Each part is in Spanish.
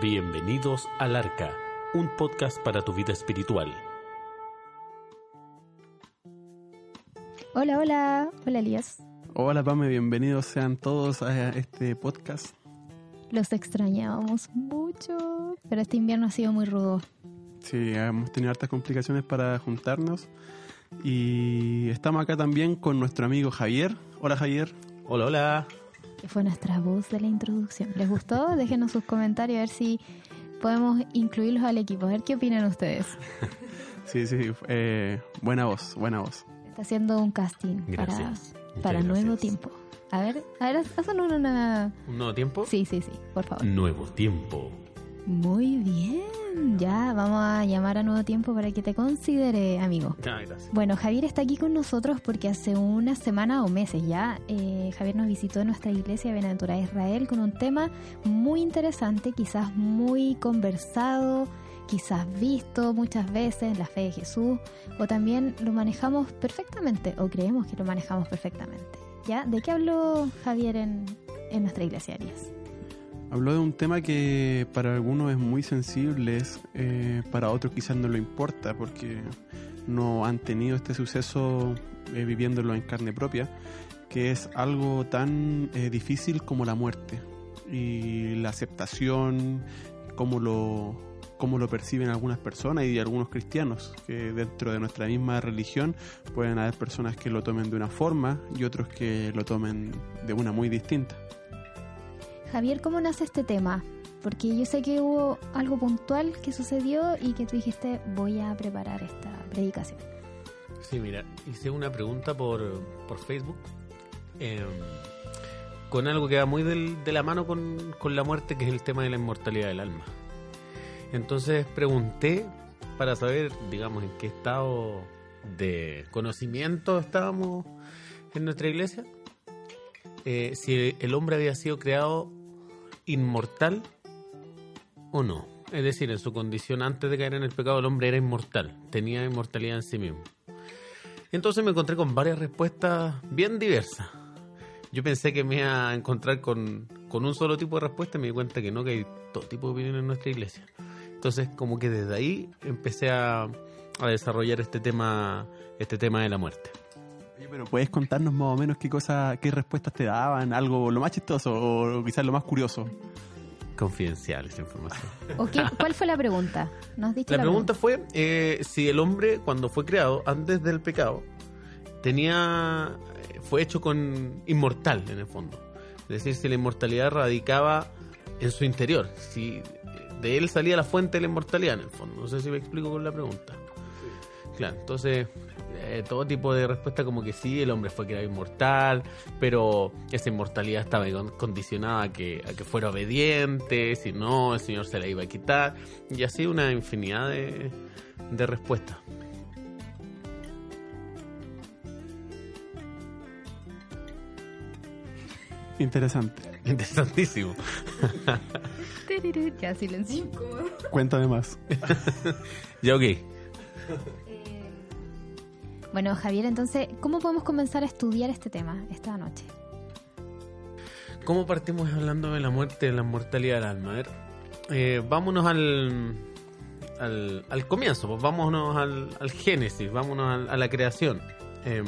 Bienvenidos al Arca, un podcast para tu vida espiritual. Hola, hola, hola Elías. Hola Pame, bienvenidos sean todos a este podcast. Los extrañábamos mucho, pero este invierno ha sido muy rudo. Sí, hemos tenido hartas complicaciones para juntarnos y estamos acá también con nuestro amigo Javier. Hola Javier. Hola, hola. Que fue nuestra voz de la introducción. ¿Les gustó? Déjenos sus comentarios a ver si podemos incluirlos al equipo. A ver qué opinan ustedes. Sí, sí, eh, buena voz, buena voz. Está haciendo un casting Gracias. para, para gracias. nuevo tiempo. A ver, a ver, hacen una... ¿Un nuevo tiempo? Sí, sí, sí, por favor. Nuevo tiempo. Muy bien. Ya, vamos a llamar a Nuevo Tiempo para que te considere, amigo. Ah, gracias. Bueno, Javier está aquí con nosotros porque hace una semana o meses ya eh, Javier nos visitó en nuestra iglesia Benaventurada Israel con un tema muy interesante, quizás muy conversado, quizás visto muchas veces, la fe de Jesús, o también lo manejamos perfectamente, o creemos que lo manejamos perfectamente. ¿Ya? ¿De qué habló Javier en, en nuestra iglesia, Arias? Habló de un tema que para algunos es muy sensible, eh, para otros quizás no lo importa porque no han tenido este suceso eh, viviéndolo en carne propia, que es algo tan eh, difícil como la muerte y la aceptación, cómo lo, cómo lo perciben algunas personas y algunos cristianos, que dentro de nuestra misma religión pueden haber personas que lo tomen de una forma y otros que lo tomen de una muy distinta. Javier, ¿cómo nace este tema? Porque yo sé que hubo algo puntual que sucedió y que tú dijiste voy a preparar esta predicación. Sí, mira, hice una pregunta por, por Facebook eh, con algo que va muy de la mano con, con la muerte, que es el tema de la inmortalidad del alma. Entonces pregunté para saber, digamos, en qué estado de conocimiento estábamos en nuestra iglesia, eh, si el hombre había sido creado inmortal o no. Es decir, en su condición antes de caer en el pecado, el hombre era inmortal, tenía inmortalidad en sí mismo. Entonces me encontré con varias respuestas bien diversas. Yo pensé que me iba a encontrar con, con un solo tipo de respuesta y me di cuenta que no, que hay todo tipo de opiniones en nuestra iglesia. Entonces, como que desde ahí empecé a, a desarrollar este tema, este tema de la muerte. Pero ¿puedes contarnos más o menos qué cosa, qué respuestas te daban? Algo lo más chistoso o quizás lo más curioso. Confidencial esa información. ¿O qué- ¿Cuál fue la pregunta? ¿Nos diste La pregunta fue eh, si el hombre, cuando fue creado, antes del pecado, tenía eh, fue hecho con inmortal en el fondo. Es decir, si la inmortalidad radicaba en su interior, si de él salía la fuente de la inmortalidad en el fondo. No sé si me explico con la pregunta. Claro, entonces eh, todo tipo de respuesta como que sí, el hombre fue creado inmortal, pero esa inmortalidad estaba con- condicionada a que, a que fuera obediente, si no, el Señor se la iba a quitar, y así una infinidad de, de respuestas. Interesante. Interesantísimo. Ya, silencio. Cuéntame más. Ya, ok. Bueno, Javier, entonces, ¿cómo podemos comenzar a estudiar este tema esta noche? ¿Cómo partimos hablando de la muerte, de la mortalidad del alma? A ver, eh, vámonos al, al, al comienzo, pues vámonos al, al génesis, vámonos al- a, la creación. Eh,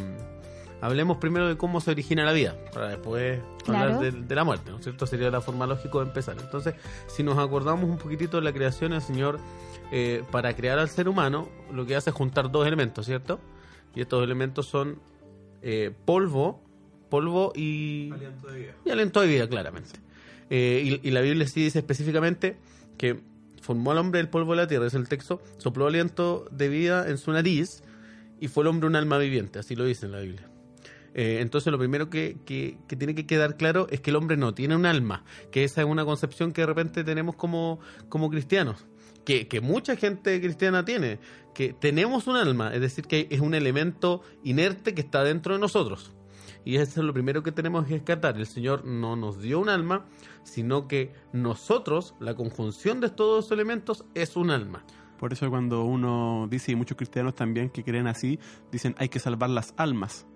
hablemos primero de cómo se origina la vida, para después Claro. hablar de, de la muerte, ¿no es cierto? Sería la forma lógica de empezar. Entonces, si nos acordamos un poquitito de la creación, el Señor, eh, para crear al ser humano, lo que hace es juntar dos elementos, ¿cierto? Y estos elementos son eh, polvo, polvo y y aliento de vida, claramente. Eh, y, y la Biblia sí dice específicamente que formó al hombre del polvo de la tierra, es el texto, sopló aliento de vida en su nariz y fue el hombre un alma viviente, así lo dice en la Biblia. Eh, entonces lo primero que, que, que, tiene que quedar claro es que el hombre no tiene un alma, que esa es una concepción que de repente tenemos como, como cristianos, que, que mucha gente cristiana tiene, que tenemos un alma, es decir, que es un elemento inerte que está dentro de nosotros. Y eso es lo primero que tenemos que descartar. El Señor no nos dio un alma, sino que nosotros, la conjunción de todos esos elementos, es un alma. Por eso cuando uno dice, y muchos cristianos también que creen así, dicen hay que salvar las almas.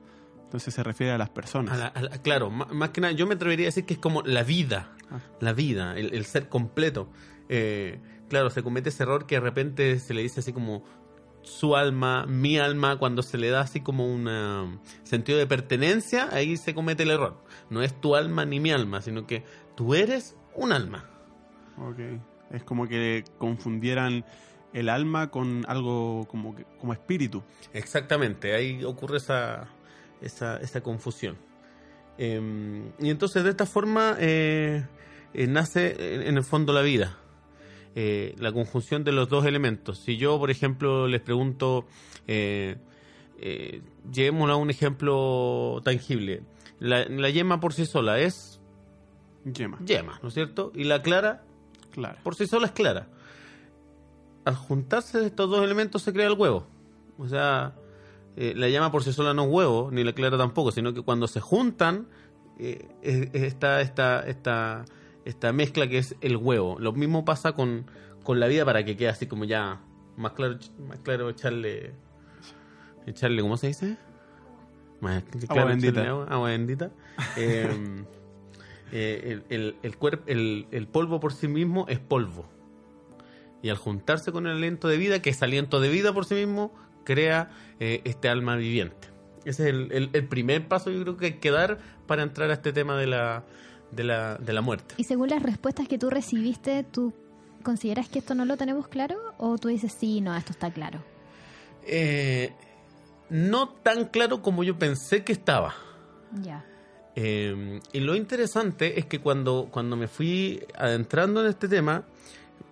Entonces se refiere a las personas. A la, a la, claro, más, que nada, yo me atrevería a decir que es como la vida, ah. la vida, el, el ser completo. Eh, claro, se comete ese error que de repente se le dice así como su alma, mi alma, cuando se le da así como un sentido de pertenencia, ahí se comete el error. No es tu alma ni mi alma, sino que tú eres un alma. Ok. Es como que confundieran el alma con algo como, como espíritu. Exactamente, ahí ocurre esa, esa, esa confusión. Eh, y entonces de esta forma eh, eh, nace en el fondo la vida. Eh, la conjunción de los dos elementos. Si yo, por ejemplo, les pregunto, eh, eh, llevémoslo a un ejemplo tangible. La, la, yema por sí sola es yema. Yema, ¿no es cierto? Y la clara, clara. por sí sola es clara. Al juntarse estos dos elementos se crea el huevo. O sea, eh, la llama por sí sola no es huevo, ni la clara tampoco, sino que cuando se juntan está esta, esta, esta mezcla que es el huevo. Lo mismo pasa con, con la vida para que quede así como ya más claro, más claro echarle, echarle, ¿cómo se dice? Más claro, agua bendita. Agua, agua bendita. eh, eh, el, el, el, cuerpo, el, el polvo por sí mismo es polvo. Y al juntarse con el aliento de vida, que es aliento de vida por sí mismo, crea eh, este alma viviente. Ese es el, el, el, primer paso yo creo que hay que dar para entrar a este tema de la, de la, de la muerte. Y según las respuestas que tú recibiste, ¿tú consideras que esto no lo tenemos claro? ¿O tú dices, sí, no, esto está claro? Eh, no tan claro como yo pensé que estaba. Ya. Eh, y lo interesante es que cuando, cuando me fui adentrando en este tema,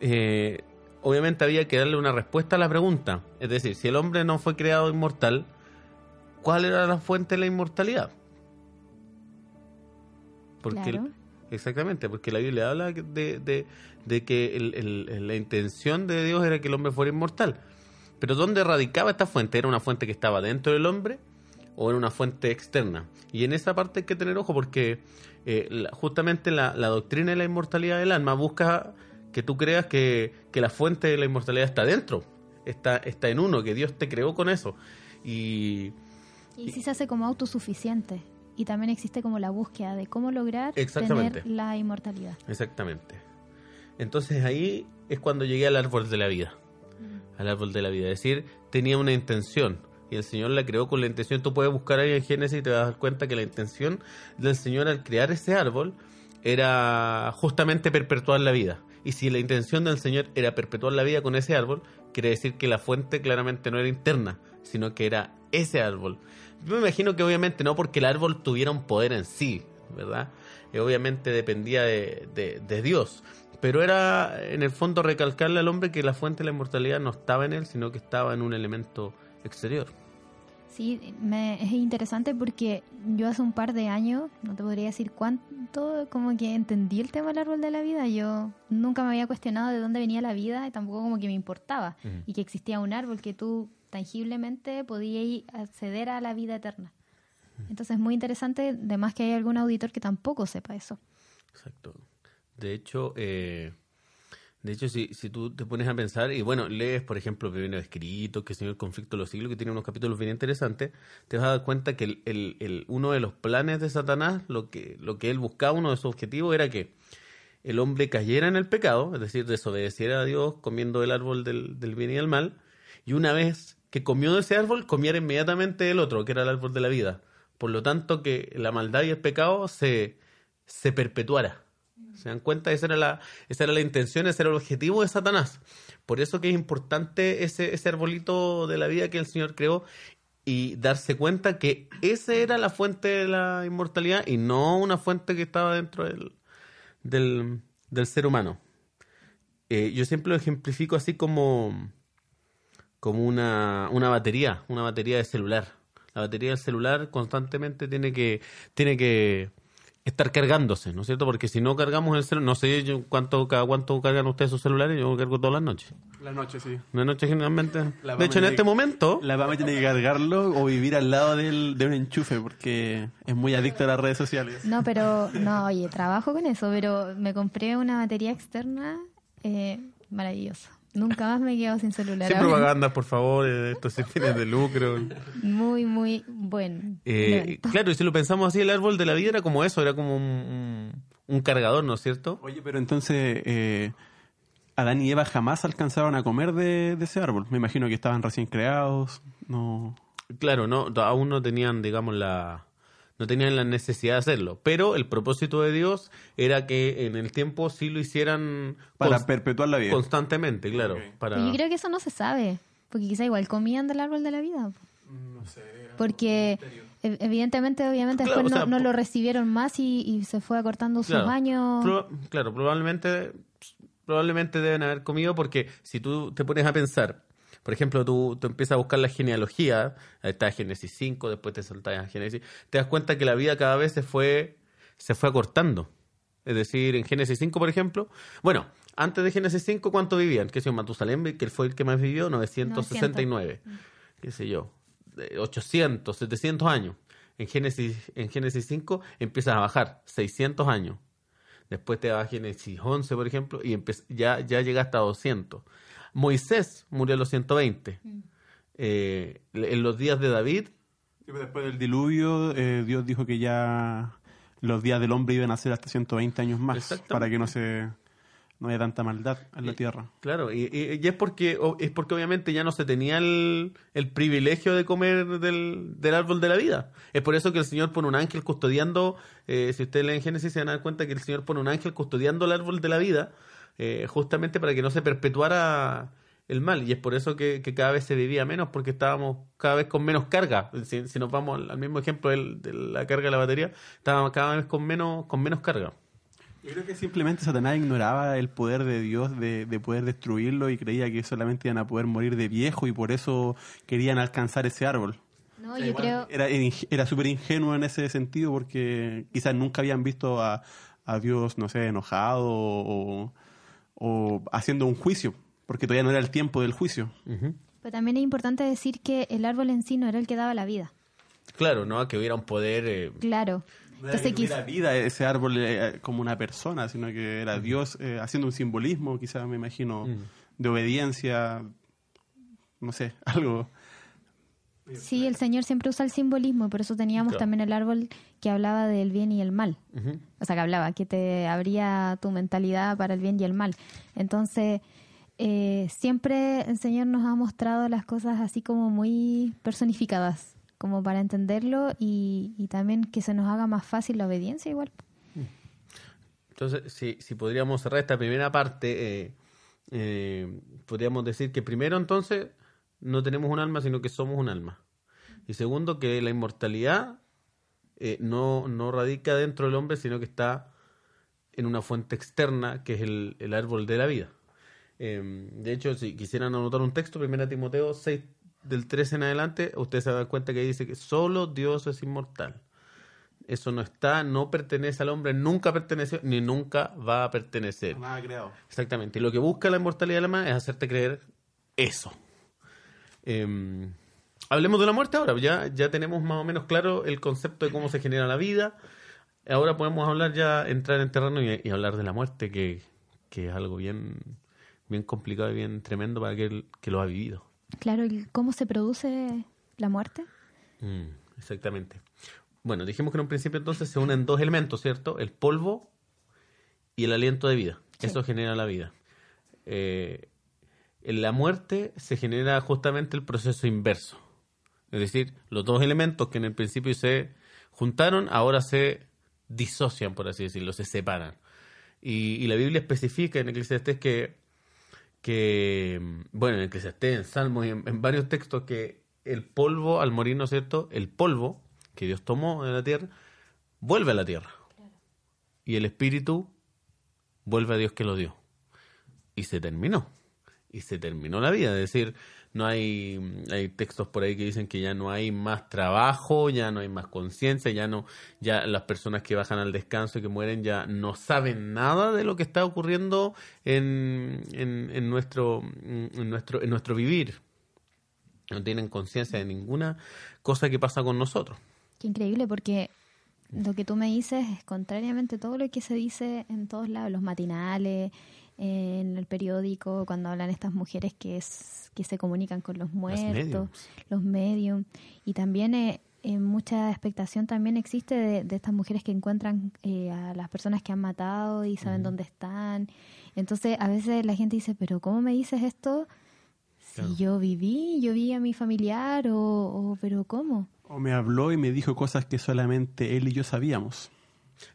eh, obviamente había que darle una respuesta a la pregunta. Es decir, si el hombre no fue creado inmortal, ¿cuál era la fuente de la inmortalidad? Porque claro. exactamente, porque la Biblia habla de, de, de que el, el, la intención de Dios era que el hombre fuera inmortal. Pero ¿dónde radicaba esta fuente? ¿Era una fuente que estaba dentro del hombre o era una fuente externa? Y en esa parte hay que tener ojo porque eh, la, justamente la, la, doctrina de la inmortalidad del alma busca que tú creas que, que la fuente de la inmortalidad está dentro, está, está en uno, que Dios te creó con eso. Y, y si se hace como autosuficiente y también existe como la búsqueda de cómo lograr tener la inmortalidad. Exactamente. Entonces ahí es cuando llegué al árbol de la vida. Mm. Al árbol de la vida. Es decir, tenía una intención. Y el Señor la creó con la intención. Tú puedes buscar ahí en Génesis y te vas a dar cuenta que la intención del Señor al crear ese árbol era justamente perpetuar la vida. Y si la intención del Señor era perpetuar la vida con ese árbol, quiere decir que la fuente claramente no era interna, sino que era ese árbol. Yo me imagino que obviamente no porque el árbol tuviera un poder en sí, ¿verdad? Y obviamente dependía de, de, de, Dios. Pero era en el fondo recalcarle al hombre que la fuente de la inmortalidad no estaba en él, sino que estaba en un elemento exterior. Sí, me, es interesante porque yo hace un par de años, no te podría decir cuánto, como que entendí el tema del árbol de la vida. Yo nunca me había cuestionado de dónde venía la vida y tampoco como que me importaba. Uh -huh. Y que existía un árbol que tú tangiblemente podías acceder a la vida eterna. Entonces es muy interesante, además que hay algún auditor que tampoco sepa eso. Exacto. De hecho, eh, de hecho si, si tú te pones a pensar, y bueno, lees, por ejemplo, Viviendo Escrito, que es el conflicto de los siglos, que tiene unos capítulos bien interesantes, te vas a dar cuenta que el, el, uno de los planes de Satanás, lo que, lo que él buscaba, uno de sus objetivos era que el hombre cayera en el pecado, es decir, desobedeciera a Dios comiendo el árbol del, del bien y del mal, y una vez que comió de ese árbol, comiera inmediatamente el otro, que era el árbol de la vida. Por lo tanto, que la maldad y el pecado se, se perpetuara. ¿Se dan cuenta? Esa era, la, esa era la intención, ese era el objetivo de Satanás. Por eso que es importante ese, ese arbolito de la vida que el Señor creó y darse cuenta que esa era la fuente de la inmortalidad y no una fuente que estaba dentro del, del, del ser humano. Eh, yo siempre lo ejemplifico así como como una, una batería, una batería de celular. La batería del celular constantemente tiene que, tiene que estar cargándose, ¿no es cierto? Porque si no cargamos el celular, no sé yo cuánto, cada cuánto cargan ustedes sus celulares, yo cargo todas las noches. La noche, sí. Una noche generalmente. La de hecho, en Pame este tiene- momento, La mamá tiene que cargarlo o vivir al lado del, de un enchufe porque es muy adicta a las redes sociales. No, pero, no, oye, trabajo con eso, pero me compré una batería externa eh, maravillosa. Nunca más me he quedado sin celular. sin propaganda, por favor, eh, esto sin fines de lucro. Muy, muy buen. Eh, claro, y si lo pensamos así, el árbol de la vida era como eso, era como un, un, un cargador, ¿no es cierto? Oye, pero entonces eh, Adán y Eva jamás alcanzaron a comer de, de ese árbol. Me imagino que estaban recién creados. No. Claro, no, aún no tenían, digamos, la no tenían la necesidad de hacerlo, pero el propósito de Dios era que en el tiempo sí lo hicieran Para perpetuar la vida. constantemente, claro, Ok. para Pero yo creo que eso no se sabe, porque quizá igual comían del árbol de la vida. Porque ev- evidentemente, obviamente Claro, después o no, sea, no lo recibieron más y, y se fue acortando sus Claro. años. Proba- claro, probablemente, probablemente deben haber comido porque si tú te pones a pensar, por ejemplo, tú, tú empiezas a buscar la genealogía, ahí está Génesis 5, después te saltas a Génesis, te das cuenta que la vida cada vez se fue, se fue acortando. Es decir, en Génesis 5, por ejemplo, bueno, antes de Génesis 5, ¿cuánto vivían? ¿Qué sé yo? Matusalén, que fue el que más vivió, 969. ¿Qué sé yo? de 800, 700 años. En Génesis, en Génesis 5 empiezas a bajar 600 años. Después te vas a Génesis 11, por ejemplo, y ya, ya llega hasta 200. Moisés murió a los 120. Eh, en los días de David, Después del diluvio, eh, Dios dijo que ya los días del hombre iban a ser hasta 120 años más para que no se no haya tanta maldad en la tierra. claro, y, y- y es porque o- es porque obviamente ya no se tenía el, el privilegio de comer del, del árbol de la vida. Es por eso que el Señor pone un ángel custodiando, eh, si ustedes leen Génesis se van a dar cuenta que el Señor pone un ángel custodiando el árbol de la vida, eh, justamente para que no se perpetuara el mal. Y es por eso que, que cada vez se vivía menos, porque estábamos cada vez con menos carga. Si, si nos vamos al, al mismo ejemplo del- de la carga de la batería, estábamos cada vez con menos, con menos carga. Yo creo que simplemente Satanás ignoraba el poder de Dios de, de poder destruirlo y creía que solamente iban a poder morir de viejo y por eso querían alcanzar ese árbol. No, O sea, yo creo. Era, era súper ingenuo en ese sentido porque quizás nunca habían visto a, a Dios, no sé, enojado o, o haciendo un juicio, porque todavía no era el tiempo del juicio. Pero también es importante decir que el árbol en sí no era el que daba la vida. Claro, ¿no? Que hubiera un poder... eh, Claro. No era Entonces, que tuviera quizá- vida ese árbol eh, como una persona, sino que era Dios eh, haciendo un simbolismo, quizás me imagino, de obediencia, no sé, algo. Sí, el Señor siempre usa el simbolismo y por eso teníamos Claro. también el árbol que hablaba del bien y el mal. O sea, que hablaba, que te abría tu mentalidad para el bien y el mal. Entonces, eh, siempre el Señor nos ha mostrado las cosas así como muy personificadas, como para entenderlo y, y también que se nos haga más fácil la obediencia igual. Entonces, si, si podríamos cerrar esta primera parte, eh, eh, podríamos decir que primero entonces no tenemos un alma, sino que somos un alma. Y segundo, que la inmortalidad eh, no, no radica dentro del hombre, sino que está en una fuente externa, que es el, el árbol de la vida. Eh, de hecho, si quisieran anotar un texto, 1 Timoteo 6, del 13 en adelante, ustedes se dan cuenta que dice que solo Dios es inmortal. Eso no está, no pertenece al hombre, nunca perteneció, ni nunca va a pertenecer. Nada creado. Exactamente. Y lo que busca la inmortalidad del alma es hacerte creer eso. Eh, hablemos de la muerte ahora. Ya, ya tenemos más o menos claro el concepto de cómo se genera la vida. Ahora podemos hablar ya, entrar en terreno y, y hablar de la muerte, que, que es algo bien, bien complicado y bien tremendo para aquel que lo ha vivido. Claro, ¿y ¿cómo se produce la muerte? Mm, exactamente. Bueno, dijimos que en un principio entonces se unen dos elementos, ¿cierto? El polvo y el aliento de vida. Sí. Eso genera la vida. Eh, en la muerte se genera justamente el proceso inverso. Es decir, los dos elementos que en el principio se juntaron, ahora se disocian, por así decirlo, se separan. Y, y la Biblia especifica en Eclesiastés que, que, bueno, en Eclesiastés, en Salmos y en, en varios textos, que el polvo, al morir, ¿no es cierto? El polvo que Dios tomó de la tierra, vuelve a la tierra. Y el espíritu vuelve a Dios que lo dio. Y se terminó. Y se terminó la vida. Es decir, no hay, hay textos por ahí que dicen que ya no hay más trabajo, ya no hay más conciencia, ya no, ya las personas que bajan al descanso y que mueren ya no saben nada de lo que está ocurriendo en, en, en nuestro, en nuestro, en nuestro vivir. No tienen conciencia de ninguna cosa que pasa con nosotros. Qué increíble, porque lo que tú me dices es contrariamente todo lo que se dice en todos lados, los matinales, en el periódico, cuando hablan estas mujeres que, es, que se comunican con los muertos, los medios, y también eh, mucha expectación también existe de, estas mujeres que encuentran eh, a las personas que han matado y saben dónde están. Entonces, a veces la gente dice, pero ¿cómo me dices esto? Si yo viví, yo vi a mi familiar, o, o, pero ¿cómo? O me habló y me dijo cosas que solamente él y yo sabíamos.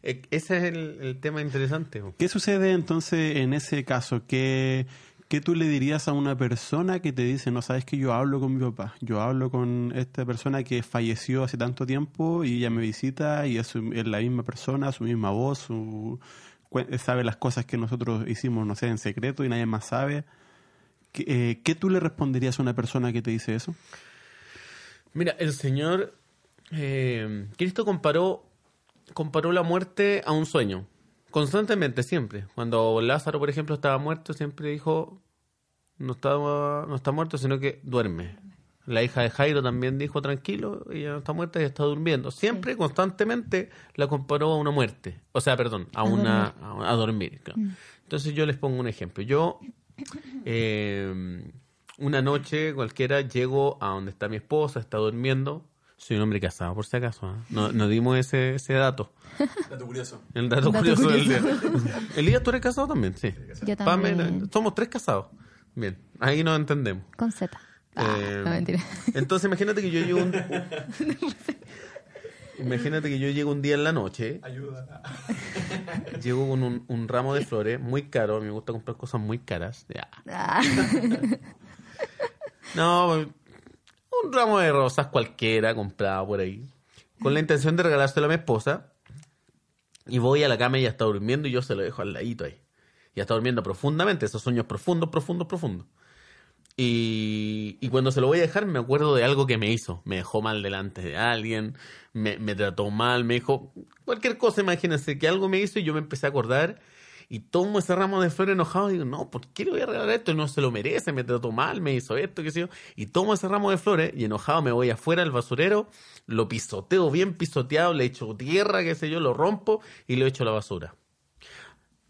E, ese es el, tema interesante. ¿Qué sucede entonces en ese caso? ¿Qué, ¿Qué tú le dirías a una persona que te dice, no sabes que yo hablo con mi papá, yo hablo con esta persona que falleció hace tanto tiempo y ella me visita y es, la misma persona, su misma voz, su, sabe las cosas que nosotros hicimos, no sé, en secreto y nadie más sabe? ¿Qué, eh, ¿qué tú le responderías a una persona que te dice eso? Mira, el Señor eh, Cristo comparó comparó la muerte a un sueño. Constantemente, siempre. Cuando Lázaro, por ejemplo, estaba muerto, siempre dijo, no, estaba, no está muerto, sino que duerme. La hija de Jairo también dijo, tranquilo, ella no está muerta, ella está durmiendo. Siempre, constantemente, la comparó a una muerte. O sea, perdón, a, una dormir. A, dormir mm. Entonces yo les pongo un ejemplo. Yo, eh, una noche cualquiera, llego a donde está mi esposa, está durmiendo, soy un hombre casado, por si acaso. ¿eh? No, no, dimos ese, ese dato. Dato curioso. El dato, curioso, del día. Elías, ¿tú eres casado también? Sí. Yo también. somos tres casados. Bien, ahí nos entendemos. Con Z. Ah, eh, no, mentira. Entonces, imagínate que yo llego un... Imagínate que yo llego un día en la noche. Ayuda. Llego con un, un, ramo de flores muy caro. Me gusta comprar cosas muy caras. Ya. Ah. No, un ramo de rosas cualquiera comprado por ahí, con la intención de regalárselo a mi esposa. Y voy a la cama y ella está durmiendo y yo se lo dejo al ladito ahí. Ya está durmiendo profundamente, esos sueños profundos, profundos, profundos. Y, y, cuando se lo voy a dejar me acuerdo de algo que me hizo. Me dejó mal delante de alguien, me, me trató mal, me dijo cualquier cosa, imagínense, que algo me hizo y yo me empecé a acordar y tomo ese ramo de flores enojado y digo, no, ¿por qué le voy a regalar esto? No se lo merece, me trató mal, me hizo esto, qué sé yo. Y tomo ese ramo de flores y enojado me voy afuera al basurero, lo pisoteo bien pisoteado, le echo tierra, qué sé yo, lo rompo y lo echo a la basura.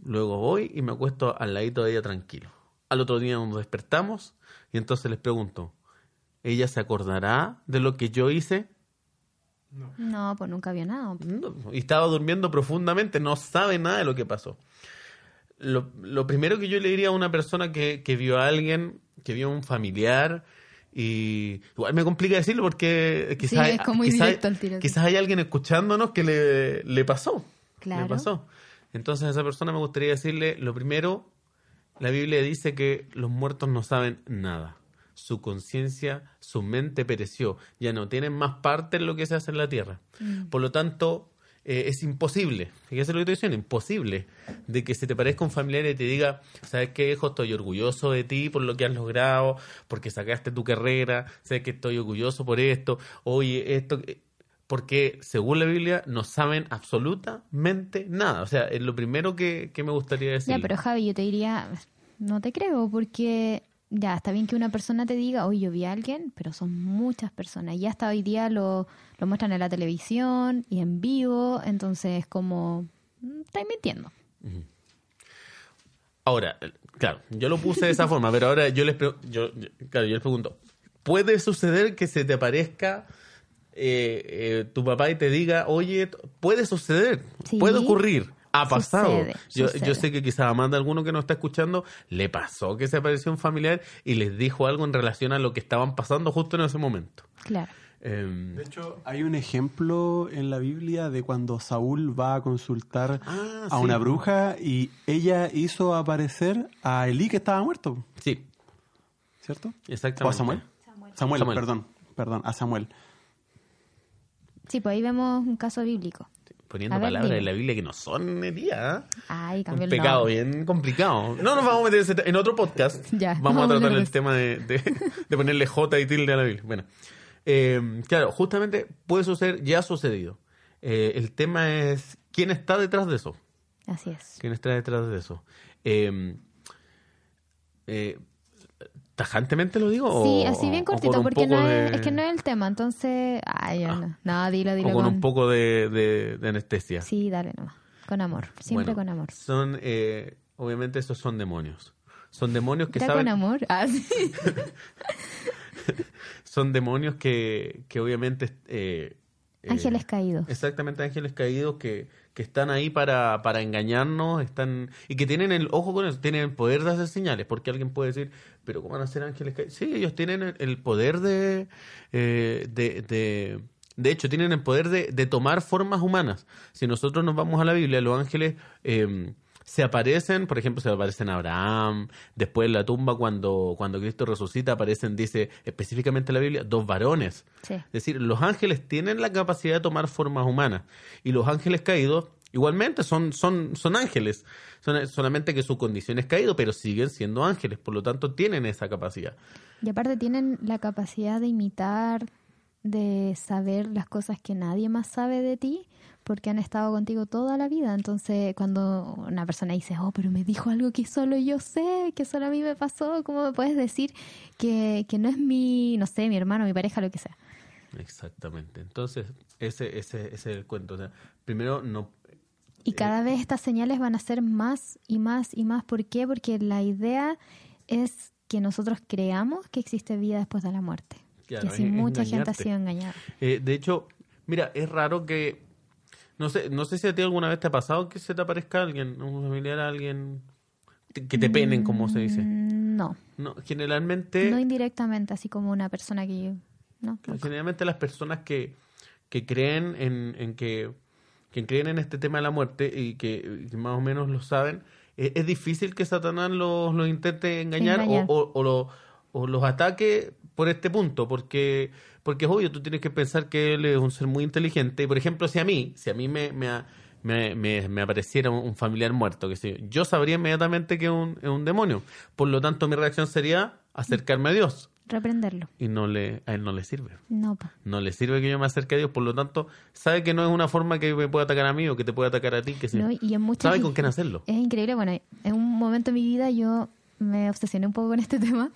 Luego voy y me acuesto al ladito de ella tranquilo. Al otro día nos despertamos y entonces les pregunto, ¿ella se acordará de lo que yo hice? No. no, pues nunca había nada. y estaba durmiendo profundamente, no sabe nada de lo que pasó lo, lo, primero que yo le diría a una persona que, que vio a alguien, que vio a un familiar, y igual me complica decirlo porque quizás, hay, quizás, hay alguien escuchándonos que le, le pasó. Claro. Le pasó. Entonces a esa persona me gustaría decirle, lo primero, la Biblia dice que los muertos no saben nada. Su conciencia, su mente pereció. Ya no tienen más parte en lo que se hace en la tierra. Mm. Por lo tanto, eh, es imposible, fíjese lo que estoy diciendo, imposible, de que se te parezca un familiar y te diga, ¿sabes qué, hijo? Estoy orgulloso de ti por lo que has logrado, porque sacaste tu carrera, sabes que estoy orgulloso por esto, oye, esto, porque según la Biblia no saben absolutamente nada. O sea, es lo primero que, que me gustaría decir. Ya, pero Javi, yo te diría, no te creo, porque ya, está bien que una persona te diga, hoy yo vi a alguien, pero son muchas personas. Y hasta hoy día lo, lo muestran en la televisión y en vivo, entonces como, mm, estáis mintiendo. Ahora, claro, yo lo puse de esa forma, pero ahora yo les, yo, yo, claro, yo les pregunto, ¿puede suceder que se te aparezca eh, eh, tu papá y te diga, oye, puede suceder, puede ocurrir? Ha pasado. yo, yo, sé que quizás a más de alguno que nos está escuchando le pasó que se apareció un familiar y les dijo algo en relación a lo que estaban pasando justo en ese momento. Claro. Em, de hecho, hay un ejemplo en la Biblia de cuando Saúl va a consultar ah, a una bruja y ella hizo aparecer a Elí que estaba muerto. Sí. ¿Cierto? Exactamente. ¿O a Samuel? Samuel, Samuel, perdón, perdón, a Samuel. Sí, pues ahí vemos un caso bíblico. Poniendo ver, palabras en la Biblia que no son heridas. ¿eh? Ay, Un cambió el pecado nombre. bien complicado. No nos vamos a meter en otro podcast. Ya, vamos a tratar el de tema de, de, de ponerle J y tilde a la Biblia. Bueno, eh, claro, justamente puede suceder, ya ha sucedido. Eh, el tema es quién está detrás de eso. Así es. ¿Quién está detrás de eso? Eh, eh, ¿Tajantemente lo digo? Sí, o- así bien cortito, porque no es, de- es que no es el tema, entonces... Ay, ya no. No, dilo, dilo o con con... un poco de, de- de anestesia. Sí, dale nomás. Con amor, siempre Bueno, con amor. Son, eh, obviamente, estos son demonios. Son demonios que ¿Ya saben. con amor? Ah, sí. Son demonios que, que obviamente. eh, eh, Ángeles caídos. Exactamente, ángeles caídos que, que están ahí para, para engañarnos están y que tienen el ojo con eso, tienen el poder de hacer señales, porque alguien puede decir, pero ¿cómo van a ser ángeles caídos? Sí, ellos tienen el, el poder de, eh, de, de, de hecho, tienen el poder de, de tomar formas humanas. Si nosotros nos vamos a la Biblia, los ángeles eh, se aparecen, por ejemplo, se aparecen a Abraham, después en la tumba cuando, cuando Cristo resucita aparecen, dice específicamente la Biblia, dos varones. Sí. Es decir, los ángeles tienen la capacidad de tomar formas humanas y los ángeles caídos igualmente son, son, son ángeles, son, solamente que su condición es caído, pero siguen siendo ángeles, por lo tanto tienen esa capacidad. Y aparte tienen la capacidad de imitar, de saber las cosas que nadie más sabe de ti, porque han estado contigo toda la vida. Entonces, cuando una persona dice, oh, pero me dijo algo que solo yo sé, que solo a mí me pasó, ¿cómo me puedes decir que, que no es mi, no sé, mi hermano, mi pareja, lo que sea? Exactamente. Entonces, ese, ese, ese es el cuento. O sea, primero, no. Y cada vez estas señales van a ser más y más y más. ¿Por qué? Porque la idea es que nosotros creamos que existe vida después de la muerte. Claro, que así mucha gente ha sido engañada. Eh, de hecho, mira, es raro que. No sé, no sé si a ti alguna vez te ha pasado que se te aparezca alguien, un familiar, alguien. Que te penen, como se dice. Mm, No, No, generalmente. no indirectamente, así como una persona que yo... No. Generalmente las personas que, que creen en, en que, que creen en este tema de la muerte y que, que más o menos lo saben, eh, es difícil que Satanás los, los intente engañar, Engañar. O, o, o lo- o los ataque por este punto, porque, porque es obvio, tú tienes que pensar que él es un ser muy inteligente. Por ejemplo, si a mí, si a mí me, me, me, me- me apareciera un, un familiar muerto, que sé yo, sabría inmediatamente que es un, es un demonio. Por lo tanto, mi reacción sería acercarme a Dios. Reprenderlo. Y no le, a él no le sirve No, pa. no le sirve que yo me acerque a Dios, por lo tanto, sabe que no es una forma que me pueda atacar a mí o que te pueda atacar a ti, que sí. No, y en muchas... sabe con quién hacerlo. Es increíble, bueno, en un momento de mi vida yo me obsesioné un poco con este tema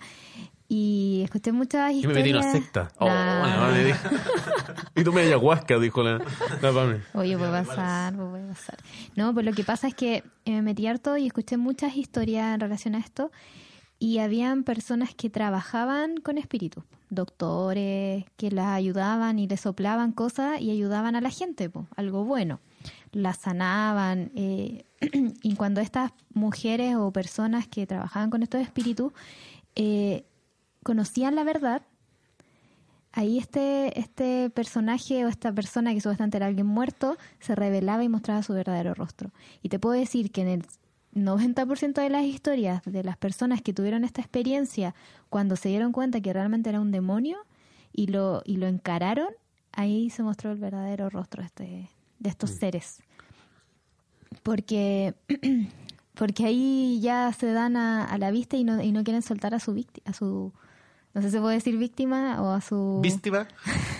y escuché muchas Y me historias... metí en una secta. Oh, Nah. y tú me ayahuasca, dijo la, la Pame. Oye, puede pasar, puede pasar. No, pues lo que pasa es que eh, me metí harto y escuché muchas historias en relación a esto y habían personas que trabajaban con espíritus, doctores que las ayudaban y les soplaban cosas y ayudaban a la gente, pues, algo bueno. Las sanaban. eh, y cuando estas mujeres o personas que trabajaban con estos espíritus eh, conocían la verdad, ahí este, este personaje o esta persona que supuestamente era alguien muerto se revelaba y mostraba su verdadero rostro. Y te puedo decir que en el 90% de las historias de las personas que tuvieron esta experiencia, cuando se dieron cuenta que realmente era un demonio y lo, y lo encararon, ahí se mostró el verdadero rostro de, este, de estos seres. Porque, porque ahí ya se dan a, a la vista y no, y no quieren soltar a su víctima, a su, no sé si se puede decir víctima o a su Víctima,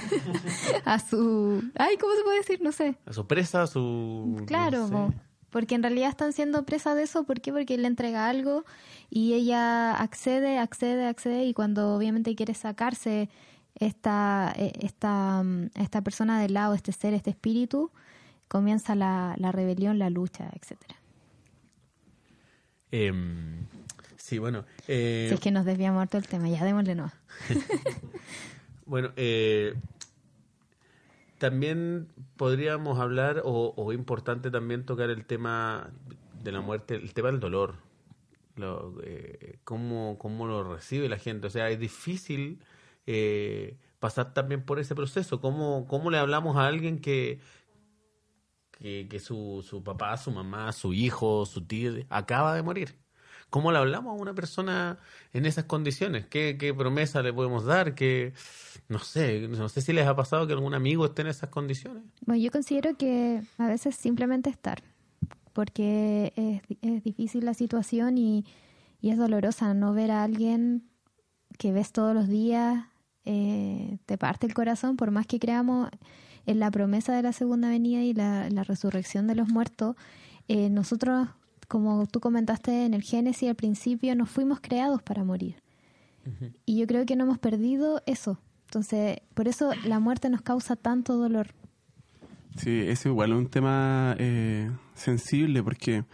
a su ay cómo se puede decir no sé a su presa, a su. claro no sé. po. porque en realidad están siendo presa de eso ¿por qué? porque él le entrega algo y ella accede accede accede y cuando obviamente quiere sacarse esta eh, esta mm, esta persona del lado este ser este espíritu comienza la, la rebelión la lucha etcétera Em, sí, bueno. eh, si es que nos desviamos harto del tema ya démosle no Bueno, eh, también podríamos hablar, o, o importante también tocar el tema de la muerte, el tema del dolor. Lo, eh, cómo, cómo lo recibe la gente. O sea, es difícil eh, pasar también por ese proceso. ¿Cómo, cómo le hablamos a alguien que, que, que su, su papá, su mamá, su hijo, su tío acaba de morir? ¿Cómo le hablamos a una persona en esas condiciones? ¿Qué, promesa le podemos dar? ¿Qué, no sé, no sé si les ha pasado que algún amigo esté en esas condiciones. Bueno, yo considero que a veces simplemente estar, porque es, difícil la situación y, y, es dolorosa no ver a alguien que ves todos los días, eh, te parte el corazón, por más que creamos en la promesa de la segunda venida y la, la resurrección de los muertos, eh, nosotros como tú comentaste en el Génesis al principio, nos fuimos creados para morir. Y yo creo que no hemos perdido eso. Entonces, por eso la muerte nos causa tanto dolor. Sí, es igual un tema eh, sensible porque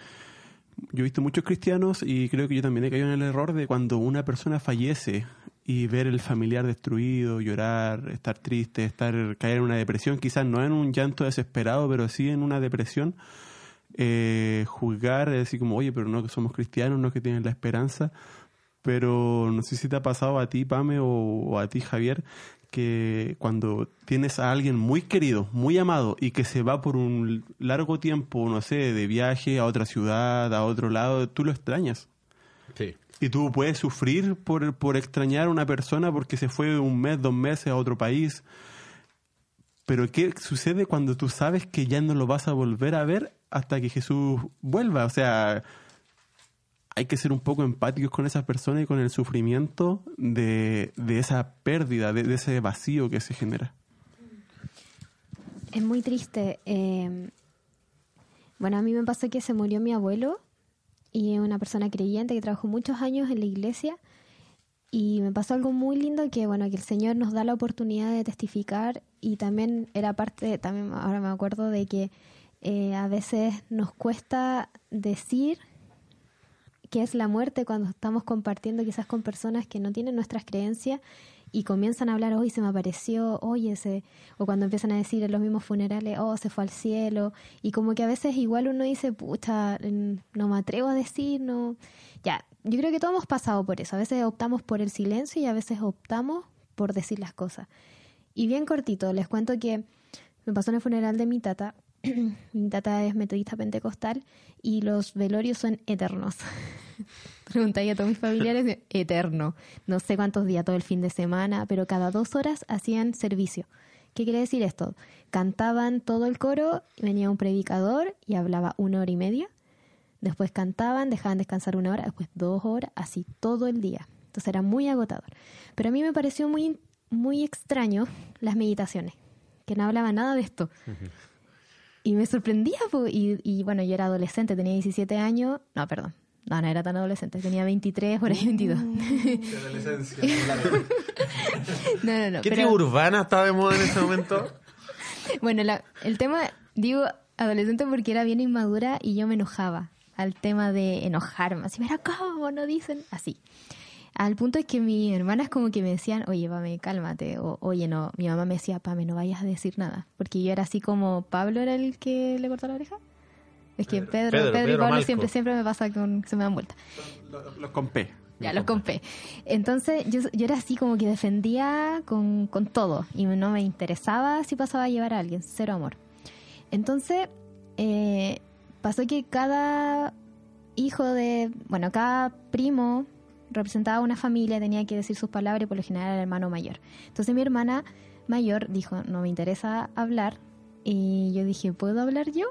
yo he visto muchos cristianos y creo que yo también he caído en el error de cuando una persona fallece y ver el familiar destruido, llorar, estar triste, estar caer en una depresión, quizás no en un llanto desesperado, pero sí en una depresión eh, juzgar, decir como, oye, pero no que somos cristianos, no que tienen la esperanza. Pero no sé si te ha pasado a ti, Pame, o, a ti, Javier, que cuando tienes a alguien muy querido, muy amado y que se va por un largo tiempo, no sé, de viaje a otra ciudad, a otro lado, tú lo extrañas. Sí. Y tú puedes sufrir por, por extrañar a una persona porque se fue un mes, dos meses a otro país. Pero ¿qué sucede cuando tú sabes que ya no lo vas a volver a ver hasta que Jesús vuelva. O sea, hay que ser un poco empáticos con esas personas y con el sufrimiento de, esa pérdida, de, ese vacío que se genera. Es muy triste. Em, bueno, a mí me pasó que se murió mi abuelo y es una persona creyente que trabajó muchos años en la iglesia y me pasó algo muy lindo que bueno que el Señor nos da la oportunidad de testificar y también era parte también ahora me acuerdo de que eh, a veces nos cuesta decir qué es la muerte cuando estamos compartiendo quizás con personas que no tienen nuestras creencias y comienzan a hablar, hoy se me apareció, oye, ese, o cuando empiezan a decir en los mismos funerales, oh, se fue al cielo, y como que a veces igual uno dice, pucha, no me atrevo a decir, no, ya, yo creo que todos hemos pasado por eso, a veces optamos por el silencio y a veces optamos por decir las cosas. Y bien cortito, les cuento que me pasó en el funeral de mi tata, mi tata es metodista pentecostal y los velorios son eternos. Preguntáis a todos mis familiares, eterno. No sé cuántos días, todo el fin de semana, pero cada dos horas hacían servicio. ¿Qué quiere decir esto? Cantaban todo el coro, venía un predicador y hablaba una hora y media. Después cantaban, dejaban descansar una hora, después dos horas, así todo el día. Entonces era muy agotador. Pero a mí me pareció muy, muy extraño las meditaciones, que no hablaba nada de esto. Y me sorprendía, y, bueno, yo era adolescente, tenía 17 años, no, perdón, no, no era tan adolescente, tenía 23, por ahí 22. Uh. adolescencia. no, no, no. ¿Qué pero... urbana estaba de moda en ese momento? bueno, el tema, digo adolescente porque era bien inmadura y yo me enojaba al tema de enojarme, así, pero ¿cómo no dicen? Así. Al punto es que mis hermanas como que me decían, oye, Pame, cálmate. O, oye, no, mi mamá me decía, Pame, no vayas a decir nada. Porque yo era así como, ¿Pablo era el que le cortó la oreja? Es que Pedro, Pedro, y Pablo siempre, siempre me pasa con, se me dan vuelta. Los, compé. Ya, los compé. Entonces yo, yo era así como que defendía con, con todo y no me interesaba si pasaba a llevar a alguien, cero amor. Entonces eh, pasó que cada hijo de, bueno, cada primo representaba una familia, tenía que decir sus palabras y por lo general era el hermano mayor. Entonces mi hermana mayor dijo, no me interesa hablar. Y yo dije, ¿puedo hablar yo?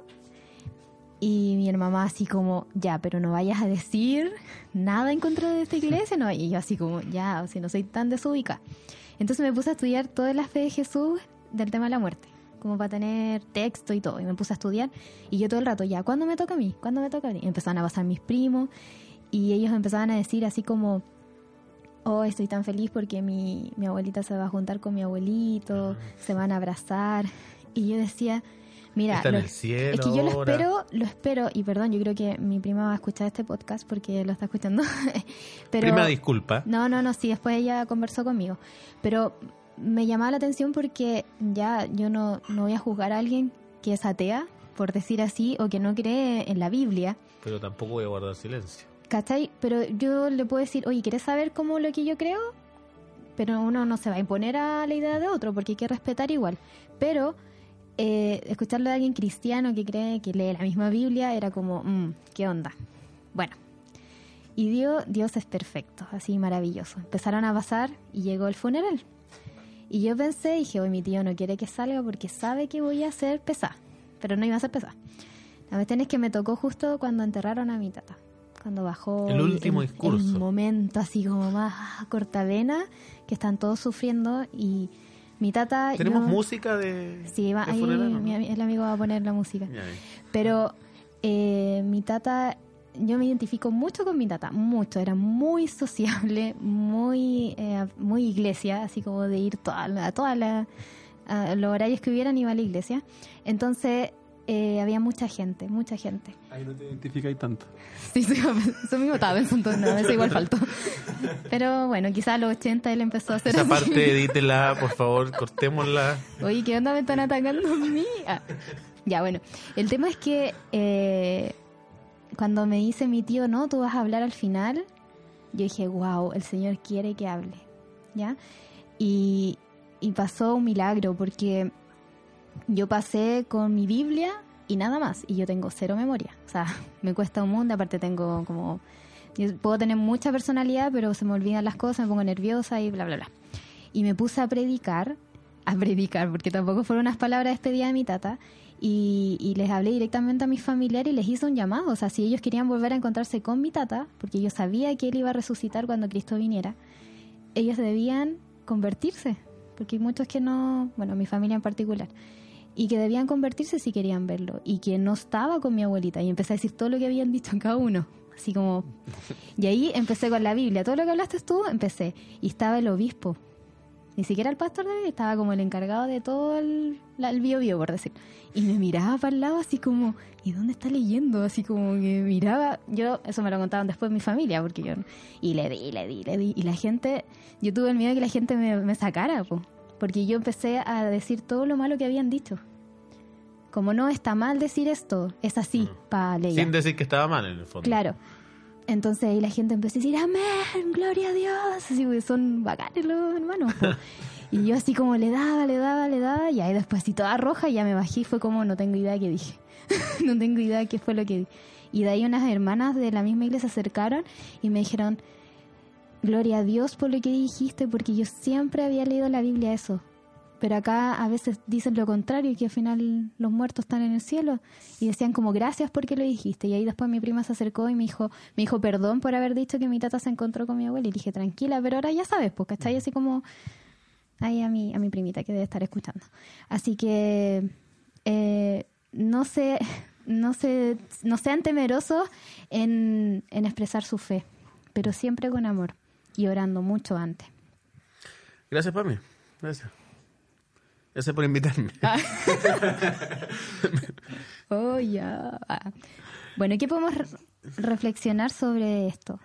Y mi mamá así como, ya, pero no vayas a decir nada en contra de esta iglesia, ¿no? Y yo así como, ya, o sea, no soy tan desubicada. Entonces me puse a estudiar toda la fe de Jesús del tema de la muerte, como para tener texto y todo. Y me puse a estudiar y yo todo el rato, ya, ¿cuándo me toca a mí? ¿Cuándo me toca a mí? Y empezaron a pasar mis primos y ellos empezaban a decir así como, oh, estoy tan feliz porque mi, mi abuelita se va a juntar con mi abuelito, se van a abrazar. Y yo decía, mira, es que yo lo espero, lo espero, y perdón, yo creo que mi prima va a escuchar este podcast porque lo está escuchando. pero, prima, disculpa. No, no, no, sí, después ella conversó conmigo. Pero me llamaba la atención porque ya yo no, no voy a juzgar a alguien que es atea, por decir así, o que no cree en la Biblia. Pero tampoco voy a guardar silencio. ¿Cachai? Pero yo le puedo decir, oye, ¿quieres saber cómo lo que yo creo? Pero uno no se va a imponer a la idea de otro, porque hay que respetar igual. Pero eh, escucharlo de alguien cristiano que cree que lee la misma Biblia era como, mmm, ¿qué onda? Bueno. Y Dios, Dios es perfecto, así maravilloso. Empezaron a pasar y llegó el funeral. Y yo pensé, dije, hoy mi tío no quiere que salga porque sabe que voy a ser pesada. Pero no iba a ser pesada. La cuestión es que me tocó justo cuando enterraron a mi tata. Cuando bajó El último discurso. el momento así como más cortavena, que están todos sufriendo y mi tata... ¿Tenemos yo- música de, Sí, va, de ahí funeral, mi el amigo va a poner la música. Pero eh, mi tata, yo me identifico mucho con mi tata, mucho. Era muy sociable, muy, eh, muy iglesia, así como de ir toda, la- a todas las a los horarios que hubieran iba a la iglesia. Entonces eh, había mucha gente, mucha gente. Ahí no te identificáis tanto. Sí, sí, eso mismo estaba pensando, no, eso igual faltó. Pero bueno, quizás a los 80 él empezó a hacer Esa así. parte edítela, por favor, cortémosla. Oye, ¿qué onda me están atacando a mí? Ah, Ya, bueno. El tema es que eh, cuando me dice mi tío, no, tú vas a hablar al final, yo dije, wow, el Señor quiere que hable. ¿Ya? Y, y pasó un milagro porque yo pasé con mi Biblia y nada más. Y yo tengo cero memoria. O sea, me cuesta un mundo. Aparte tengo como... Yo puedo tener mucha personalidad, pero se me olvidan las cosas, me pongo nerviosa y bla, bla, bla. Y me puse a predicar, a predicar, porque tampoco fueron unas palabras despedidas de mi tata. Y, les hablé directamente a mis familiares y les hice un llamado. O sea, si ellos querían volver a encontrarse con mi tata, porque yo sabía que él iba a resucitar cuando Cristo viniera, ellos debían convertirse. Porque hay muchos que no, bueno, mi familia en particular, y que debían convertirse si querían verlo. Y que no estaba con mi abuelita. Y empecé a decir todo lo que habían dicho cada uno. Así como. Y ahí empecé con la Biblia. Todo lo que hablaste tú, empecé. Y estaba el obispo. Ni siquiera el pastor de ahí, estaba como el encargado de todo el, la- el bio bio, por decir. Y me miraba para el lado así como, ¿y dónde está leyendo? Así como que miraba, yo, eso me lo contaban después mi familia, porque yo, y le di, le di, le di. Y la gente, yo tuve el miedo de que la gente me, sacara, po, porque yo empecé a decir todo lo malo que habían dicho. Como no está mal decir esto, es así, para leer. Sin decir que estaba mal en el fondo. Claro. Entonces ahí la gente empezó a decir, amén, gloria a Dios. Así, son bacanes los hermanos. y yo así como le daba, le daba, le daba. Y ahí después así toda roja ya me bajé y fue como, no tengo idea qué dije. no tengo idea qué fue lo que dije. Y de ahí unas hermanas de la misma iglesia se acercaron y me dijeron, gloria a Dios por lo que dijiste, porque yo siempre había leído la Biblia eso. Pero acá a veces dicen lo contrario, que al final los muertos están en el cielo. Y decían como gracias porque lo dijiste. Y ahí después mi prima se acercó y me dijo, me dijo perdón por haber dicho que mi tata se encontró con mi abuela. Y dije, tranquila, pero ahora ya sabes, pues, ¿cachai? Así como ahí a mi, a mi primita que debe estar escuchando. Así que eh, no se, no se, no sean temerosos en, en expresar su fe, pero siempre con amor y orando mucho antes. Gracias, Pami. Gracias. Gracias por invitarme. Oh, ya. Ah. Bueno, ¿qué podemos re- reflexionar sobre esto?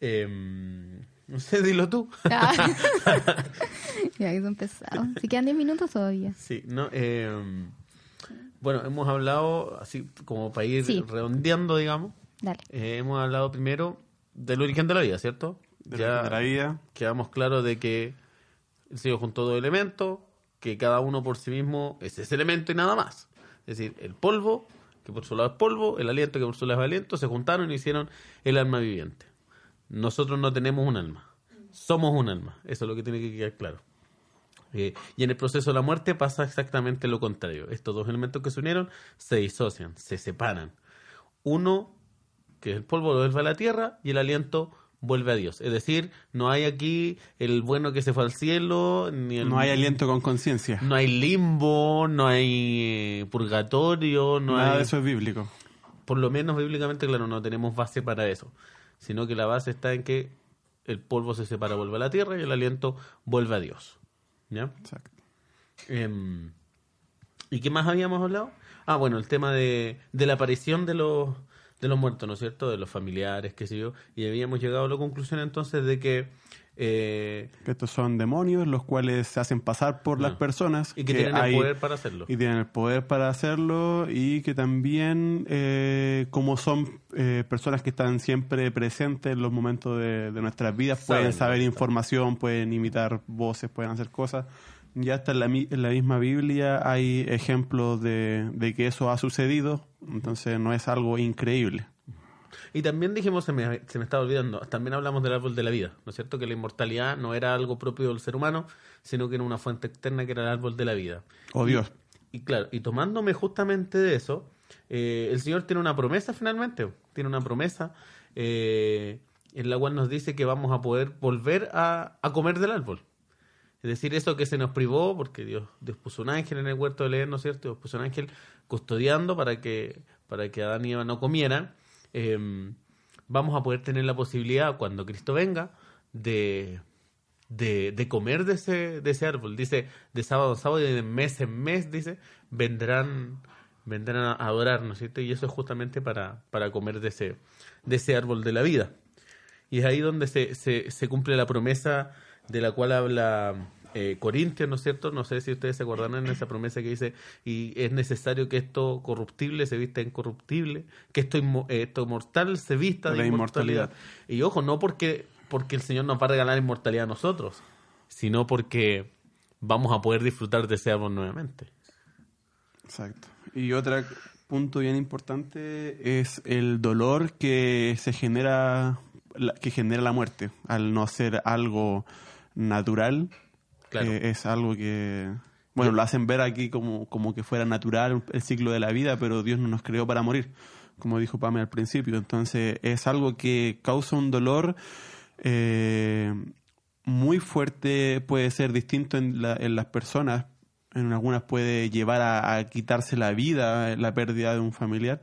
Em, no sé, dilo tú. Ah. ya que son pesados. Si quedan 10 minutos todavía. Sí, no, em, bueno, hemos hablado, así como para ir Sí. redondeando, digamos, Dale. eh, hemos hablado primero del origen de la vida, ¿cierto? De de la vida. quedamos claros de que el Señor juntó dos elementos, que cada uno por sí mismo es ese elemento y nada más. Es decir, el polvo, que por su lado es polvo, el aliento, que por su lado es aliento, se juntaron y hicieron el alma viviente. Nosotros no tenemos un alma, somos un alma. Eso es lo que tiene que quedar claro. Eh, y en el proceso de la muerte pasa exactamente lo contrario. Estos dos elementos que se unieron se disocian, se separan. Uno, que es el polvo, lo vuelve a la tierra y el aliento vuelve a Dios. Es decir, no hay aquí el bueno que se fue al cielo, ni el... No hay aliento con conciencia. No hay limbo, no hay eh, purgatorio, no Nada hay... de eso es bíblico. Por lo menos bíblicamente, claro, no tenemos base para eso. Sino que la base está en que el polvo se separa, vuelve a la tierra y el aliento vuelve a Dios. ¿Ya? Exacto. Em, ¿Y qué más habíamos hablado? Ah, bueno, el tema de, de la aparición de los, de los muertos, ¿no es cierto? De los familiares, qué sé yo. Y habíamos llegado a la conclusión entonces de que... eh, Que estos son demonios los cuales se hacen pasar por las Ah. personas. y que, tienen hay- el poder para hacerlo. Y tienen el poder para hacerlo y que también, eh, como son eh, personas que están siempre presentes en los momentos de, de nuestras vidas, pueden saber información, pueden imitar voces, pueden hacer cosas. Ya hasta en la, mi- en la misma Biblia hay ejemplos de, de que eso ha sucedido, entonces no es algo increíble. Y también dijimos, se me, se me estaba olvidando, también hablamos del árbol de la vida, ¿no es cierto? Que la inmortalidad no era algo propio del ser humano, sino que era una fuente externa que era el árbol de la vida. Oh Dios. Y claro, y tomándome justamente de eso, eh, el Señor tiene una promesa finalmente, tiene una promesa eh, en la cual nos dice que vamos a poder volver a, a comer del árbol. Es decir, eso que se nos privó, porque Dios, Dios puso un ángel en el huerto de leer, ¿no es cierto? Dios puso un ángel custodiando para que, para que Adán y Eva no comieran. Em, vamos a poder tener la posibilidad, cuando Cristo venga, de, de, comer de ese, de ese árbol. Dice, de sábado a sábado y de mes en mes, dice, vendrán, vendrán a adorar, ¿no es cierto? Y eso es justamente para, para comer de ese, de ese árbol de la vida. Y es ahí donde se, se cumple la promesa de la cual habla eh, Corintios, ¿no es cierto? No sé si ustedes se acuerdan en esa promesa que dice, y es necesario que esto corruptible se vista incorruptible, que esto, inmo- eh, esto mortal se vista de La inmortalidad. Y ojo, no porque, porque el Señor nos va a regalar inmortalidad a nosotros, sino porque vamos a poder disfrutar de ese árbol nuevamente. Exacto. Y otro punto bien importante es el dolor que se genera, la- que genera la muerte, al no ser algo natural, Claro. que es algo que, bueno, lo hacen ver aquí como, como que fuera natural el ciclo de la vida, pero Dios no nos creó para morir, como dijo Pame al principio. Entonces es algo que causa un dolor eh, muy fuerte, puede ser distinto en, la- en las personas, en algunas puede llevar a, a quitarse la vida, la pérdida de un familiar.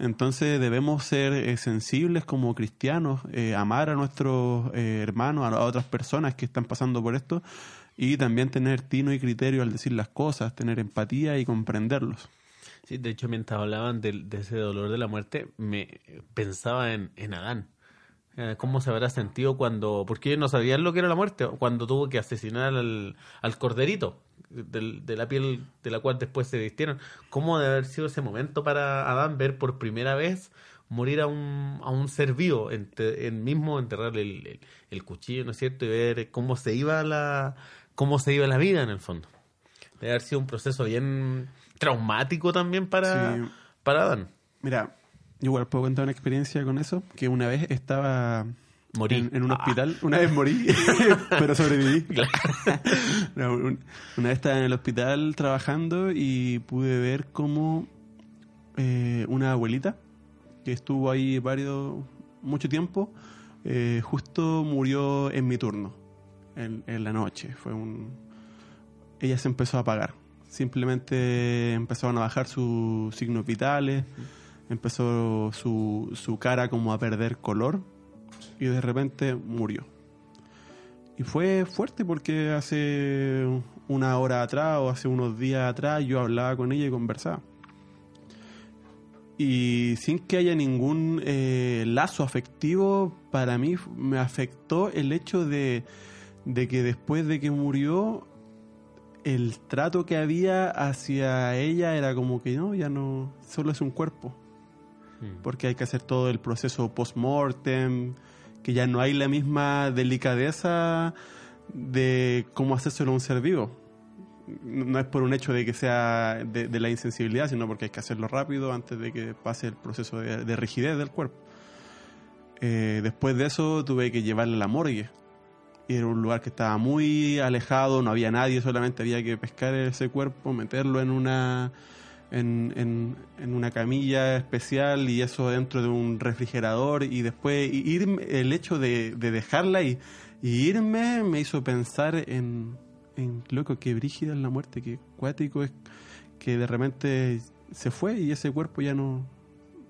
Entonces debemos ser eh, sensibles como cristianos, eh, amar a nuestros eh, hermanos, a, otras personas que están pasando por esto y también tener tino y criterio al decir las cosas, tener empatía y comprenderlos. Sí, de hecho, mientras hablaban de, de ese dolor de la muerte, me pensaba en, en Adán. Eh, ¿Cómo se habrá sentido cuando.? Porque ellos no sabían lo que era la muerte, cuando tuvo que asesinar al, al corderito, de la piel de la cual después se vistieron. ¿Cómo debe haber sido ese momento para Adán ver por primera vez morir a un, a un ser vivo, ente- en mismo enterrarle el, el- el cuchillo, ¿no es cierto? Y ver cómo se iba la, cómo se iba la vida en el fondo. Debe haber sido un proceso bien traumático también para, Sí. para Adán. Mira, igual puedo contar una experiencia con eso, que una vez estaba Morí. en, en un Ah. hospital, una vez morí, pero sobreviví. No, un- una vez estaba en el hospital trabajando y pude ver cómo eh, una abuelita que estuvo ahí varios mucho tiempo eh, justo murió en mi turno en, en la noche fue un ella se empezó a apagar simplemente empezaron a bajar sus signos vitales empezó su, su cara como a perder color y de repente murió y fue fuerte porque hace una hora atrás o hace unos días atrás yo hablaba con ella y conversaba. Y sin que haya ningún eh, lazo afectivo, para mí me afectó el hecho de, de que después de que murió, el trato que había hacia ella era como que no, ya no, solo es un cuerpo. Porque hay que hacer todo el proceso post-mortem, que ya no hay la misma delicadeza de cómo hacérselo a un ser vivo. No es por un hecho de que sea de, de la insensibilidad, sino porque hay que hacerlo rápido antes de que pase el proceso de, de rigidez del cuerpo. Eh, después de eso tuve que llevarla a la morgue. Y era un lugar que estaba muy alejado, no había nadie, solamente había que pescar ese cuerpo, meterlo en una en, en, una camilla especial y eso dentro de un refrigerador y después i- irme, el hecho de, de dejarla y, irme me hizo pensar en, en loco, qué brígida es la muerte, qué cuático es que de repente se fue y ese cuerpo ya no,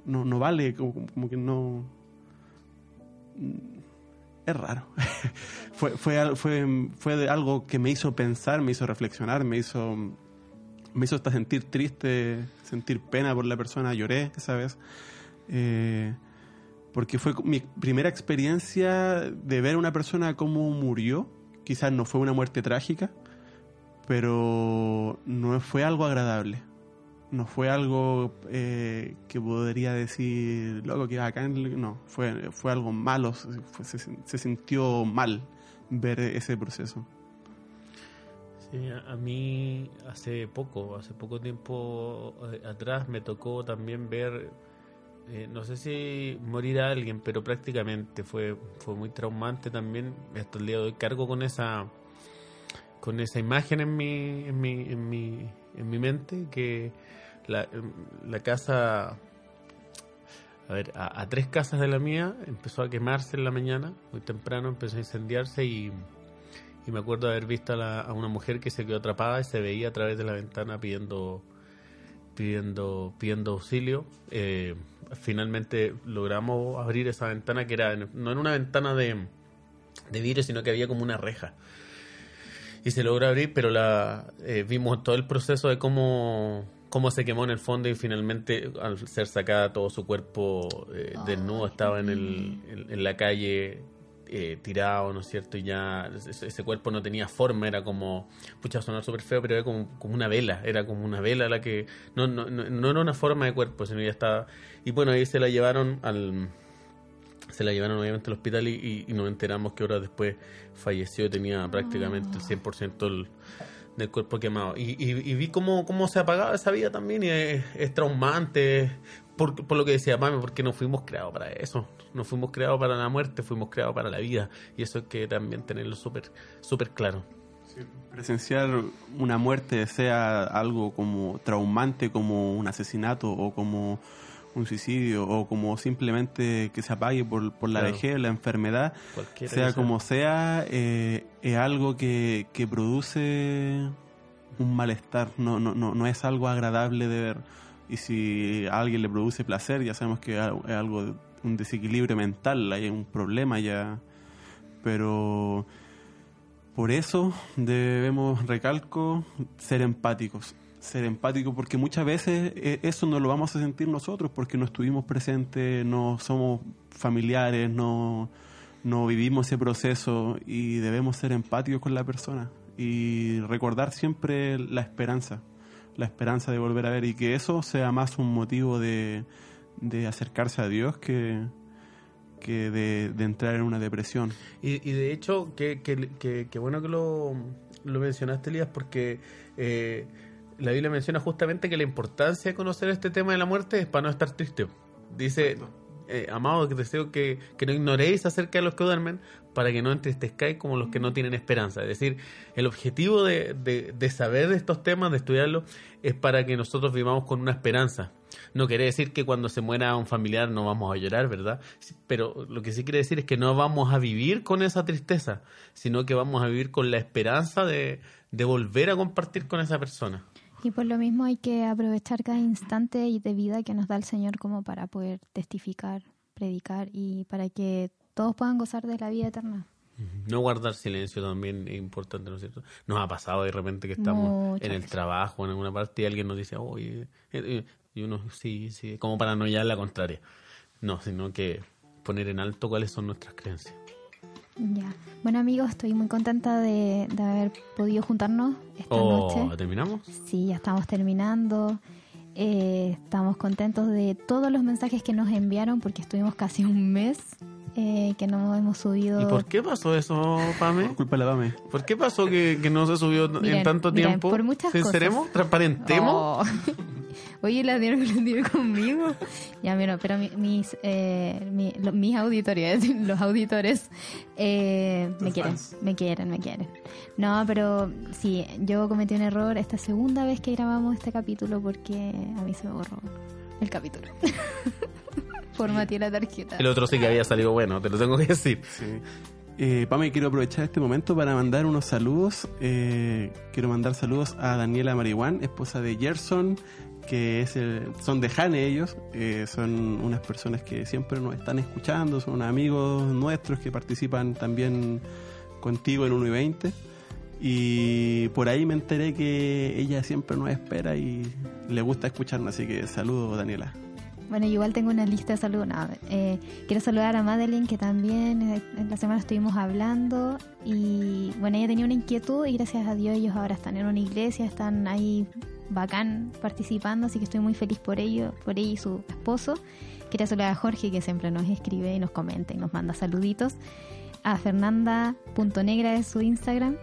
no, no vale, como, como que no... Es raro. fue, fue, fue, fue algo que me hizo pensar, me hizo reflexionar, me hizo me hizo hasta sentir triste, sentir pena por la persona, lloré esa vez. Eh, porque fue mi primera experiencia de ver a una persona cómo murió. Quizás no fue una muerte trágica, pero no fue algo agradable. No fue algo eh, que podría decir, loco, que acá. No, fue, fue algo malo. Se, se sintió mal ver ese proceso. A, mí hace poco, hace poco tiempo eh, atrás me tocó también ver eh, no sé si morir a alguien, pero prácticamente fue, fue muy traumante también. Hasta el día de hoy cargo con esa con esa imagen en mi, en mi, en mi, en mi mente que la, la casa a ver, a, tres casas de la mía empezó a quemarse en la mañana, muy temprano empezó a incendiarse y, y me acuerdo de haber visto a, una mujer que se quedó atrapada y se veía a través de la ventana pidiendo pidiendo pidiendo auxilio. Eh, finalmente logramos abrir esa ventana que era no era una ventana de, de vidrio, sino que había como una reja y se logró abrir, pero la eh, vimos todo el proceso de cómo cómo se quemó en el fondo y finalmente al ser sacada todo su cuerpo eh, desnudo estaba en, el, en, la calle eh, tirado, ¿no es cierto? Y ya ese, cuerpo no tenía forma, era como, pucha, sonar súper feo, pero era como, como, una vela, era como una vela la que, no, no, no, era una forma de cuerpo, sino ya estaba, y bueno, ahí se la llevaron al, se la llevaron obviamente al hospital y, nos enteramos que horas después falleció y tenía prácticamente el 100% el del cuerpo quemado. Y, y, vi cómo, cómo se apagaba esa vida también y es, traumante. Por, por, lo que decía Mami, porque no fuimos creados para eso. No fuimos creados para la muerte, fuimos creados para la vida. Y eso hay que también tenerlo súper súper claro. presenciar una muerte, sea algo como traumante, como un asesinato o como un suicidio o como simplemente que se apague por, por la vejez, la enfermedad, sea como sea, eh, es algo que, que produce un malestar, no, no, no, no es algo agradable de ver. Y si a alguien le produce placer, ya sabemos que es algo, un desequilibrio mental, hay un problema ya. Pero por eso debemos, recalco, ser empáticos ser empático, porque muchas veces eh, eso no lo vamos a sentir nosotros, porque no estuvimos presentes, no somos familiares, no, no vivimos ese proceso y debemos ser empáticos con la persona y recordar siempre la esperanza, la esperanza de volver a ver y que eso sea más un motivo de, de acercarse a Dios que, que de, entrar en una depresión. Y, y de hecho, que, que, que, bueno que lo, lo mencionaste, Elías, porque... Eh, la Biblia menciona justamente que la importancia de conocer este tema de la muerte es para no estar triste. Dice, eh, amado, que deseo que, que, no ignoréis acerca de los que duermen para que no entristezcáis como los que no tienen esperanza. Es decir, el objetivo de, de, saber de estos temas, de estudiarlos, es para que nosotros vivamos con una esperanza. No quiere decir que cuando se muera un familiar no vamos a llorar, ¿verdad? Pero lo que sí quiere decir es que no vamos a vivir con esa tristeza, sino que vamos a vivir con la esperanza de, de volver a compartir con esa persona. Y por lo mismo hay que aprovechar cada instante de vida que nos da el Señor como para poder testificar, predicar y para que todos puedan gozar de la vida eterna. No guardar silencio también es importante, ¿no es cierto? Nos ha pasado de repente que estamos en el trabajo, en alguna parte, y alguien nos dice, oye, eh, eh", y uno, sí, sí, como para no ya la contraria. No, sino que poner en alto cuáles son nuestras creencias. Ya. Bueno, amigos, estoy muy contenta de, haber podido juntarnos esta oh, noche. ¿Terminamos? Sí, ya estamos terminando. Eh, estamos contentos de todos los mensajes que nos enviaron porque estuvimos casi un mes eh, que no hemos subido. ¿Y por qué pasó eso, Pame? Culpa la Pame. ¿Por qué pasó que, no se subió en tanto tiempo? Por muchas ¿Sinceremos? ¿Transparentemos? Oh. Oye, la dieron que conmigo. Ya, mira, pero mis, eh, mis auditores, los auditores, eh, me quieren, me quieren, me quieren. No, pero sí, yo cometí un error esta segunda vez que grabamos este capítulo porque a mí se me borró el capítulo. Formateé la tarjeta. El otro sí que había salido bueno, te lo tengo que decir. Sí. Eh, Pame, quiero aprovechar este momento para mandar unos saludos. Eh, quiero mandar saludos a Daniela Marihuán, esposa de Gerson, que es son de Jane ellos, eh, son unas personas que siempre nos están escuchando, son amigos nuestros que participan también contigo en 1 y 20. Y por ahí me enteré que ella siempre nos espera y le gusta escucharnos, así que saludos Daniela. Bueno, igual tengo una lista de saludos. Eh, quiero saludar a Madeline, que también eh, en la semana estuvimos hablando. Y bueno, ella tenía una inquietud y gracias a Dios ellos ahora están en una iglesia, están ahí bacán participando, así que estoy muy feliz por ello, por ella y su esposo. Quería saludar a Jorge, que siempre nos escribe y nos comenta y nos manda saluditos. A Fernanda.negra es su Instagram.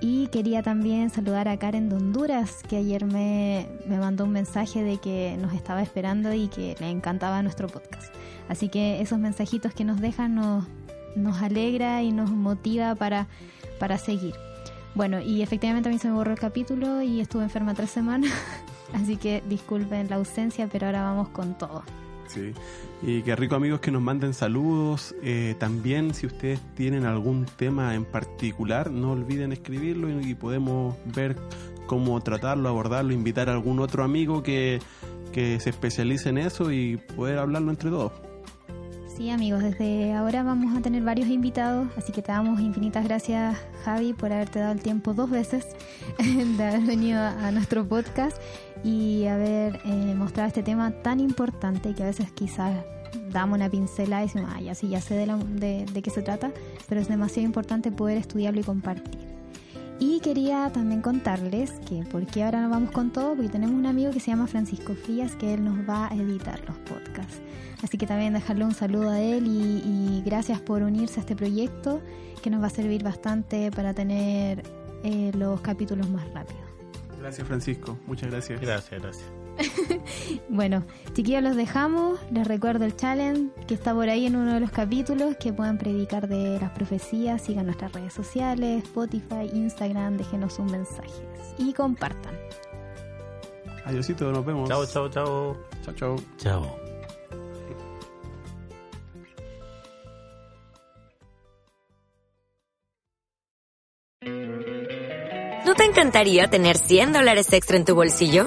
Y quería también saludar a Karen de Honduras, que ayer me, me mandó un mensaje de que nos estaba esperando y que le encantaba nuestro podcast. Así que esos mensajitos que nos dejan nos, nos alegra y nos motiva para, para seguir. Bueno, y efectivamente a mí se me borró el capítulo y estuve enferma tres semanas, así que disculpen la ausencia, pero ahora vamos con todo. Sí, y qué rico amigos que nos manden saludos. Eh, también si ustedes tienen algún tema en particular, no olviden escribirlo y, podemos ver cómo tratarlo, abordarlo, invitar a algún otro amigo que, que se especialice en eso y poder hablarlo entre todos. Sí, amigos, desde ahora vamos a tener varios invitados, así que te damos infinitas gracias, Javi, por haberte dado el tiempo dos veces de haber venido a nuestro podcast y haber eh, mostrado este tema tan importante que a veces quizás damos una pincelada y decimos, ah, ya sí, ya sé de, la- de, de qué se trata, pero es demasiado importante poder estudiarlo y compartir. Y quería también contarles que, ¿por qué ahora nos vamos con todo? Porque tenemos un amigo que se llama Francisco Frías, que él nos va a editar los podcasts. Así que también dejarle un saludo a él y, y gracias por unirse a este proyecto, que nos va a servir bastante para tener eh, los capítulos más rápidos. Gracias Francisco, muchas gracias. Gracias, gracias. Bueno, chiquillos, los dejamos. Les recuerdo el challenge que está por ahí en uno de los capítulos, que puedan predicar de las profecías. Sigan nuestras redes sociales, Spotify, Instagram, déjenos un mensaje y compartan. Adiosito, nos vemos. Chao, chao, chao. Chao, chao. Chao. ¿No te encantaría tener 100 dólares extra en tu bolsillo?